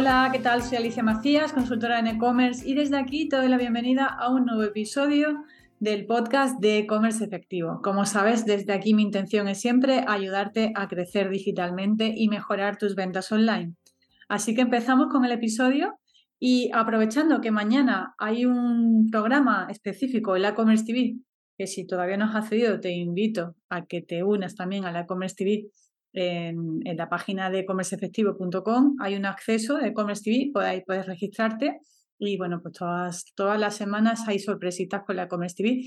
Hola, ¿qué tal? Soy Alicia Macías, consultora en e-commerce y desde aquí te doy la bienvenida a un nuevo episodio del podcast de e-commerce efectivo. Como sabes, desde aquí mi intención es siempre ayudarte a crecer digitalmente y mejorar tus ventas online. Así que empezamos con el episodio y aprovechando que mañana hay un programa específico en la e-commerce TV, que si todavía no has accedido te invito a que te unas también a la e-commerce TV en, la página de comerceefectivo.com hay un acceso de Commerce TV, ahí puedes registrarte y bueno, pues todas, todas las semanas hay sorpresitas con la Commerce TV.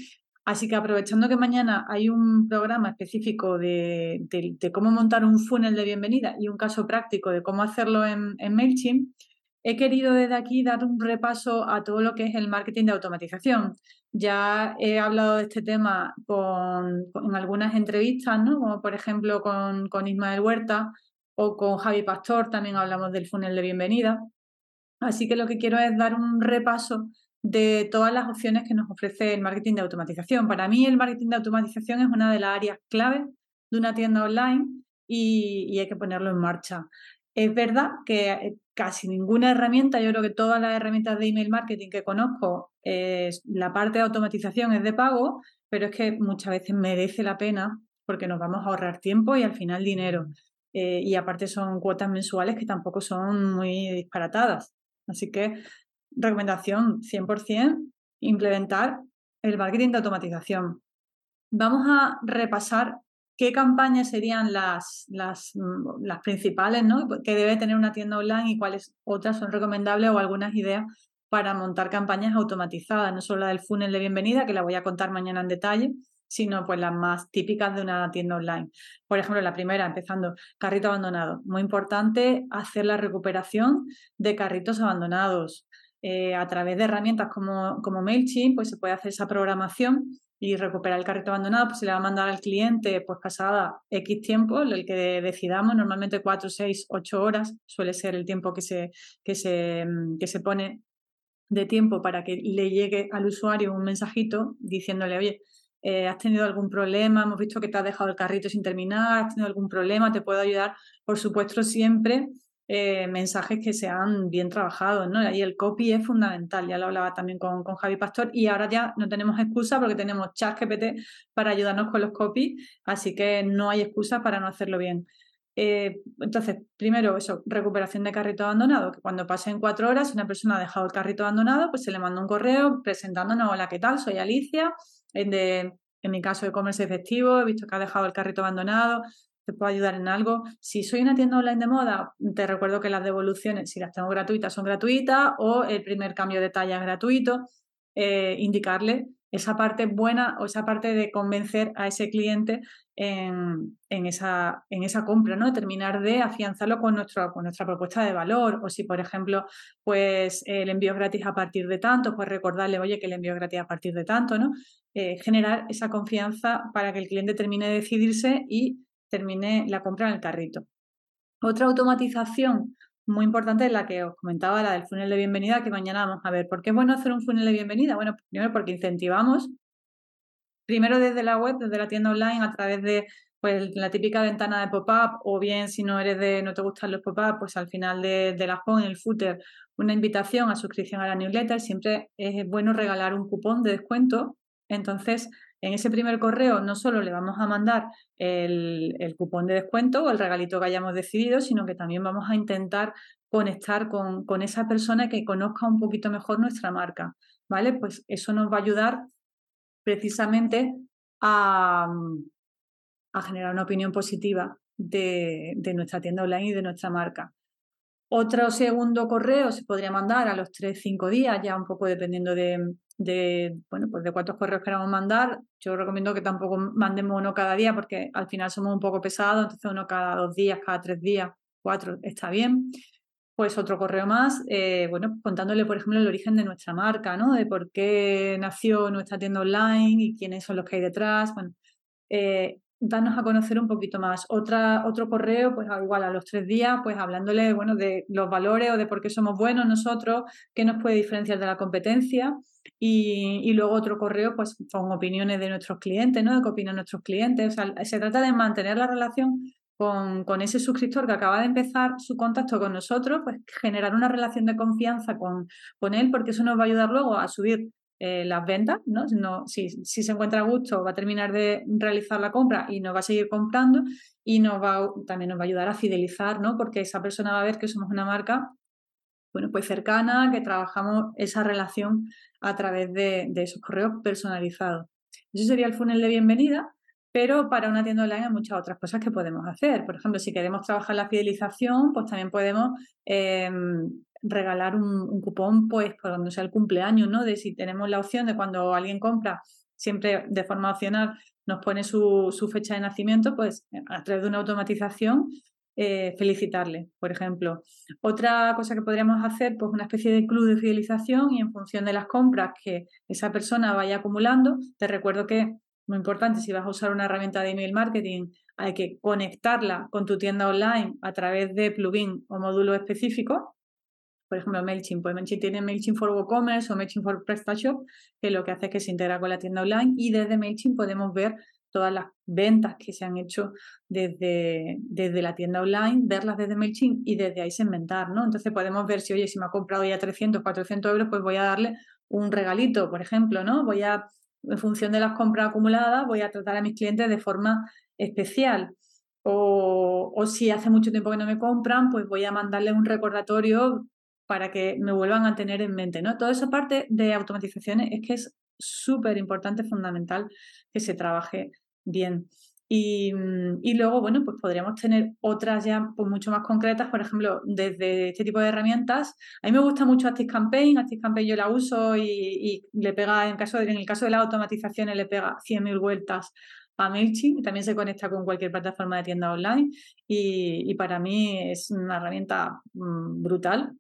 Así que aprovechando que mañana hay un programa específico de, cómo montar un funnel de bienvenida y un caso práctico de cómo hacerlo en MailChimp, he querido desde aquí dar un repaso a todo lo que es el marketing de automatización. Ya he hablado de este tema en algunas entrevistas, ¿no? como por ejemplo con, Ismael Huerta o con Javi Pastor, también hablamos del funnel de bienvenida. Así que lo que quiero es dar un repaso de todas las opciones que nos ofrece el marketing de automatización. Para mí el marketing de automatización es una de las áreas clave de una tienda online y, hay que ponerlo en marcha. Es verdad que casi ninguna herramienta, yo creo que todas las herramientas de email marketing que conozco, la parte de automatización es de pago, pero es que muchas veces merece la pena porque nos vamos a ahorrar tiempo y al final dinero. Eh, y aparte son cuotas mensuales que tampoco son muy disparatadas. Así que recomendación 100%, implementar el marketing de automatización. Vamos a repasar ¿Qué campañas serían las, las, mm, las principales ¿no? que debe tener una tienda online y cuáles otras son recomendables o algunas ideas para montar campañas automatizadas? No solo la del funnel de bienvenida, que la voy a contar mañana en detalle, sino pues las más típicas de una tienda online. Por ejemplo, la primera, empezando, carrito abandonado. Muy importante hacer la recuperación de carritos abandonados. Eh, a través de herramientas como, como MailChimp, pues se puede hacer esa programación y recuperar el carrito abandonado, pues se le va a mandar al cliente pues pasada X tiempo, el que decidamos, normalmente 4, 6, 8 horas suele ser el tiempo que se, que se, mm, que se pone de tiempo para que le llegue al usuario un mensajito diciéndole, oye, eh, has tenido algún problema, hemos visto que te has dejado el carrito sin terminar, has tenido algún problema, te puedo ayudar. Por supuesto, siempre eh, mensajes que sean bien trabajados, ¿no? Y el copy es fundamental, ya lo hablaba también con, con Javi Pastor, y ahora ya no tenemos excusa porque tenemos ChatGPT para ayudarnos con los copy, así que no hay excusa para no hacerlo bien. Eh, entonces, primero, eso, recuperación de carrito abandonado, que cuando pasen cuatro horas, una persona ha dejado el carrito abandonado, pues se le manda un correo presentándonos, hola, ¿qué tal? Soy Alicia, de, en mi caso de comercio efectivo, he visto que ha dejado el carrito abandonado, te puedo ayudar en algo. Si soy una tienda online de moda, te recuerdo que las devoluciones, si las tengo gratuitas, son gratuitas o el primer cambio de talla es gratuito. Eh, indicarle esa parte buena o esa parte de convencer a ese cliente en, esa, en esa compra, ¿no? Terminar de afianzarlo con, nuestro, con nuestra propuesta de valor. O si, por ejemplo, pues el envío es gratis a partir de tanto, pues recordarle, oye, que el envío es gratis a partir de tanto, ¿no? Eh, generar esa confianza para que el cliente termine de decidirse y terminé la compra en el carrito. Otra automatización muy importante es la que os comentaba, la del funnel de bienvenida, que mañana vamos a ver. ¿Por qué es bueno hacer un funnel de bienvenida? Bueno, primero porque incentivamos, primero desde la web, desde la tienda online, a través de pues, la típica ventana de pop-up, o bien si no eres de, no te gustan los pop-up, pues al final de, de la home, en el footer, una invitación a suscripción a la newsletter. Siempre es bueno regalar un cupón de descuento. Entonces, en ese primer correo no solo le vamos a mandar el, cupón de descuento o el regalito que hayamos decidido, sino que también vamos a intentar conectar con, esa persona que conozca un poquito mejor nuestra marca. ¿Vale? Pues eso nos va a ayudar precisamente a, generar una opinión positiva de, de, nuestra tienda online y de nuestra marca. Otro segundo correo se podría mandar a los 3-5 días, ya un poco dependiendo de, bueno, pues de cuántos correos queramos mandar. Yo recomiendo que tampoco mandemos uno cada día porque al final somos un poco pesados, entonces uno cada dos días, cada tres días, cuatro, está bien. Pues otro correo más, eh, bueno, contándole, por ejemplo, el origen de nuestra marca, ¿no? De por qué nació nuestra tienda online y quiénes son los que hay detrás. Bueno, eh, darnos a conocer un poquito más. Otra, otro correo, pues igual a los tres días, pues hablándole, bueno, de los valores o de por qué somos buenos nosotros, qué nos puede diferenciar de la competencia. Y, luego otro correo, pues con opiniones de nuestros clientes, ¿no? De qué opinan nuestros clientes. O sea, se trata de mantener la relación con, con, ese suscriptor que acaba de empezar su contacto con nosotros, pues generar una relación de confianza con, con él, porque eso nos va a ayudar luego a subir eh, las ventas, ¿no? Si, si, se encuentra a gusto, va a terminar de realizar la compra y nos va a seguir comprando y nos va, también nos va a ayudar a fidelizar, ¿no? Porque esa persona va a ver que somos una marca, bueno, pues cercana, que trabajamos esa relación a través de, de esos correos personalizados. Eso sería el funnel de bienvenida, pero para una tienda online hay muchas otras cosas que podemos hacer. Por ejemplo, si queremos trabajar la fidelización, pues también podemos em, regalar un, cupón, pues, por donde sea el cumpleaños, ¿no? De si tenemos la opción de cuando alguien compra, siempre de forma opcional, nos pone su, fecha de nacimiento, pues a través de una automatización, eh, felicitarle, por ejemplo. Otra cosa que podríamos hacer, pues una especie de club de fidelización y en función de las compras que esa persona vaya acumulando, te recuerdo que muy importante, si vas a usar una herramienta de email marketing, hay que conectarla con tu tienda online a través de plugin o módulo específico por ejemplo, MailChimp. Pues MailChimp tiene MailChimp for WooCommerce o MailChimp for PrestaShop, que lo que hace es que se integra con la tienda online y desde MailChimp podemos ver todas las ventas que se han hecho desde, desde la tienda online, verlas desde MailChimp y desde ahí segmentar, ¿no? Entonces podemos ver si, oye, si me ha comprado ya 300, 400 euros, pues voy a darle un regalito, por ejemplo, ¿no? Voy a, en función de las compras acumuladas, voy a tratar a mis clientes de forma especial. O, o, si hace mucho tiempo que no me compran, pues voy a mandarle un recordatorio para que me vuelvan a tener en mente, ¿no? Toda esa parte de automatizaciones es que es súper importante, fundamental que se trabaje bien. Y, luego, bueno, pues podríamos tener otras ya pues, mucho más concretas, por ejemplo, desde este tipo de herramientas. A mí me gusta mucho ActiveCampaign, ActiveCampaign yo la uso y, le pega, en, caso de, en el caso de las automatizaciones, le pega 100.000 vueltas a MailChimp y también se conecta con cualquier plataforma de tienda online y, para mí es una herramienta mm, brutal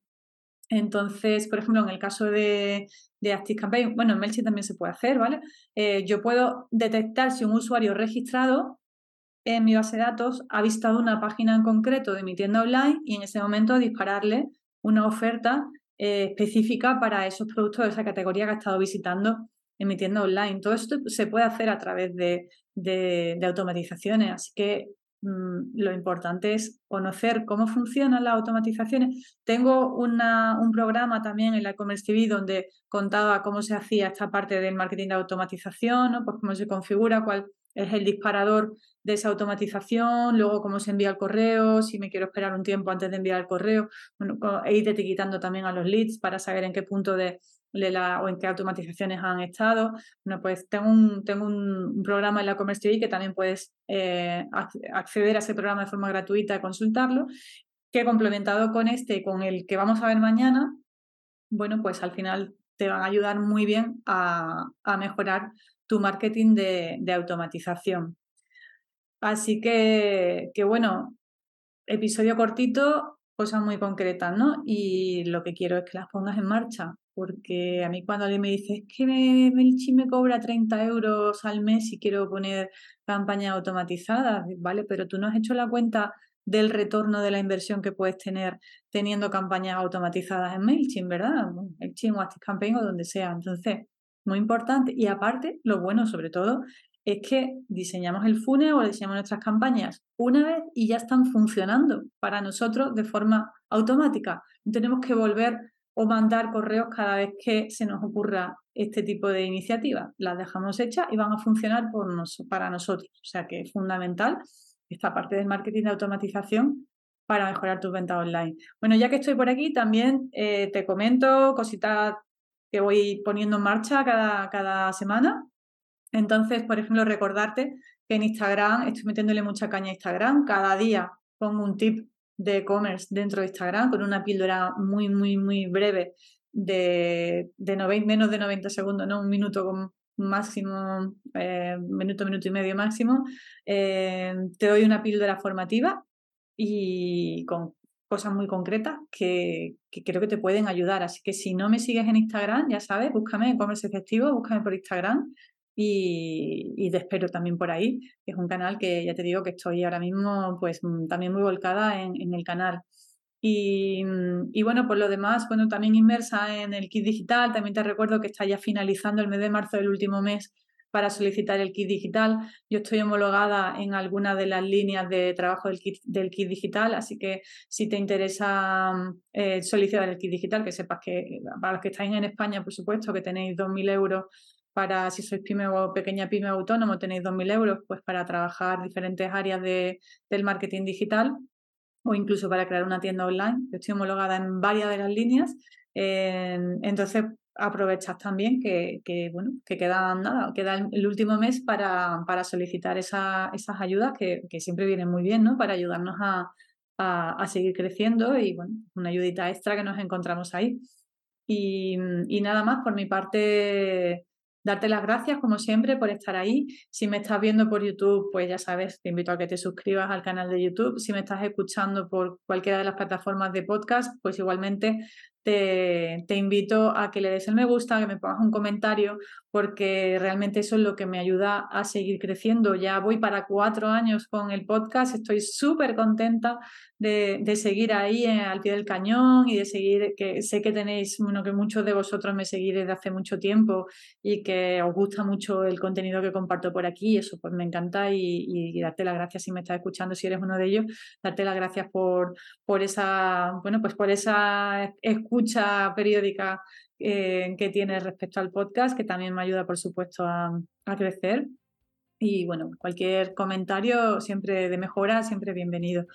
entonces, por ejemplo, en el caso de, de ActiveCampaign, bueno, en MailChimp también se puede hacer, ¿vale? Eh, yo puedo detectar si un usuario registrado en mi base de datos ha visitado una página en concreto de mi tienda online y en ese momento dispararle una oferta eh, específica para esos productos de esa categoría que ha estado visitando en mi tienda online. Todo esto se puede hacer a través de, automatizaciones, así que lo importante es conocer cómo funcionan las automatizaciones. Tengo una, un programa también en la e-commerce TV donde contaba cómo se hacía esta parte del marketing de automatización, ¿no? pues cómo se configura, cuál es el disparador de esa automatización, luego cómo se envía el correo, si me quiero esperar un tiempo antes de enviar el correo, bueno, e ir etiquetando también a los leads para saber en qué punto de, o en qué automatizaciones han estado. Bueno, pues tengo un, tengo un, programa en la Commerce TV que también puedes eh, acceder a ese programa de forma gratuita y consultarlo, que complementado con este, con el que vamos a ver mañana, bueno, pues al final te van a ayudar muy bien a, mejorar tu marketing de, de automatización. Así que, que bueno, episodio cortito, cosas muy concretas, ¿no? Y lo que quiero es que las pongas en marcha porque a mí cuando alguien me dice, es que MailChimp me cobra 30 euros al mes y quiero poner campañas automatizadas, ¿vale? Pero tú no has hecho la cuenta del retorno de la inversión que puedes tener teniendo campañas automatizadas en MailChimp, ¿verdad? MailChimp o ActiveCampaign o donde sea. Entonces, muy importante. Y aparte, lo bueno sobre todo es que diseñamos el funnel o diseñamos nuestras campañas una vez y ya están funcionando para nosotros de forma automática. No tenemos que volver o mandar correos cada vez que se nos ocurra este tipo de iniciativa. Las dejamos hechas y van a funcionar por para nosotros. O sea que es fundamental esta parte del marketing de automatización para mejorar tus ventas online. Bueno, ya que estoy por aquí, también eh, te comento cositas que voy poniendo en marcha cada, cada semana. Entonces, por ejemplo, recordarte que en Instagram estoy metiéndole mucha caña a Instagram. Cada día pongo un tip de e-commerce dentro de Instagram con una píldora muy, muy, muy breve de, menos de 90 segundos, ¿no? Un minuto máximo, eh, minuto, minuto y medio máximo. Eh, te doy una píldora formativa y con cosas muy concretas que, que, creo que te pueden ayudar. Así que si no me sigues en Instagram, ya sabes, búscame en e-commerce efectivo, búscame por Instagram y, te espero también por ahí, que es un canal que ya te digo que estoy ahora mismo pues mm, también muy volcada en, el canal. Y, y, bueno, por lo demás, bueno, también inmersa en el kit digital, también te recuerdo que está ya finalizando el mes de marzo del último mes para solicitar el kit digital. Yo estoy homologada en algunas de las líneas de trabajo del kit, digital, así que si te interesa eh, solicitar el kit digital, que sepas que para los que estáis en España, por supuesto, que tenéis 2.000 euros para, si sois pyme o pequeña pyme autónomo, tenéis 2.000 euros, pues para trabajar diferentes áreas de, del marketing digital o incluso para crear una tienda online. Yo estoy homologada en varias de las líneas. entonces, aprovechad también que, bueno, que queda nada, queda el último mes para, para solicitar esa, esas ayudas que, que, siempre vienen muy bien, ¿no? Para ayudarnos a, a, seguir creciendo y bueno, una ayudita extra que nos encontramos ahí. Y, y nada más, por mi parte, darte las gracias, como siempre, por estar ahí. Si me estás viendo por YouTube, pues ya sabes, te invito a que te suscribas al canal de YouTube. Si me estás escuchando por cualquiera de las plataformas de podcast, pues igualmente te, invito a que le des el me gusta, que me pongas un comentario, porque realmente eso es lo que me ayuda a seguir creciendo. Ya voy para cuatro años con el podcast, estoy súper contenta de, de, seguir ahí eh, al pie del cañón y de seguir, que sé que tenéis, bueno, que muchos de vosotros me seguís desde hace mucho tiempo y que os gusta mucho el contenido que comparto por aquí, eso pues me encanta y, darte las gracias si me estás escuchando, si eres uno de ellos, darte las gracias por, por esa, bueno, pues por esa escucha periódica eh, que tienes respecto al podcast, que también me ayuda, por supuesto, a, crecer. Y bueno, cualquier comentario siempre de mejora, siempre bienvenido.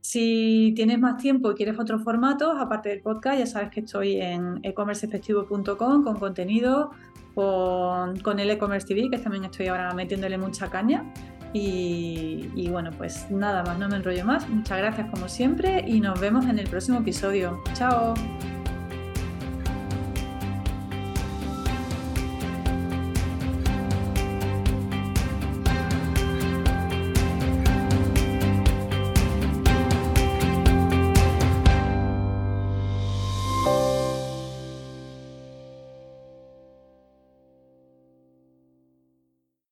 Si tienes más tiempo y quieres otros formatos, aparte del podcast, ya sabes que estoy en ecommerceefectivo.com con contenido, con, con el e-commerce TV, que también estoy ahora metiéndole mucha caña. Y, bueno, pues nada más, no me enrollo más. Muchas gracias como siempre y nos vemos en el próximo episodio. Chao.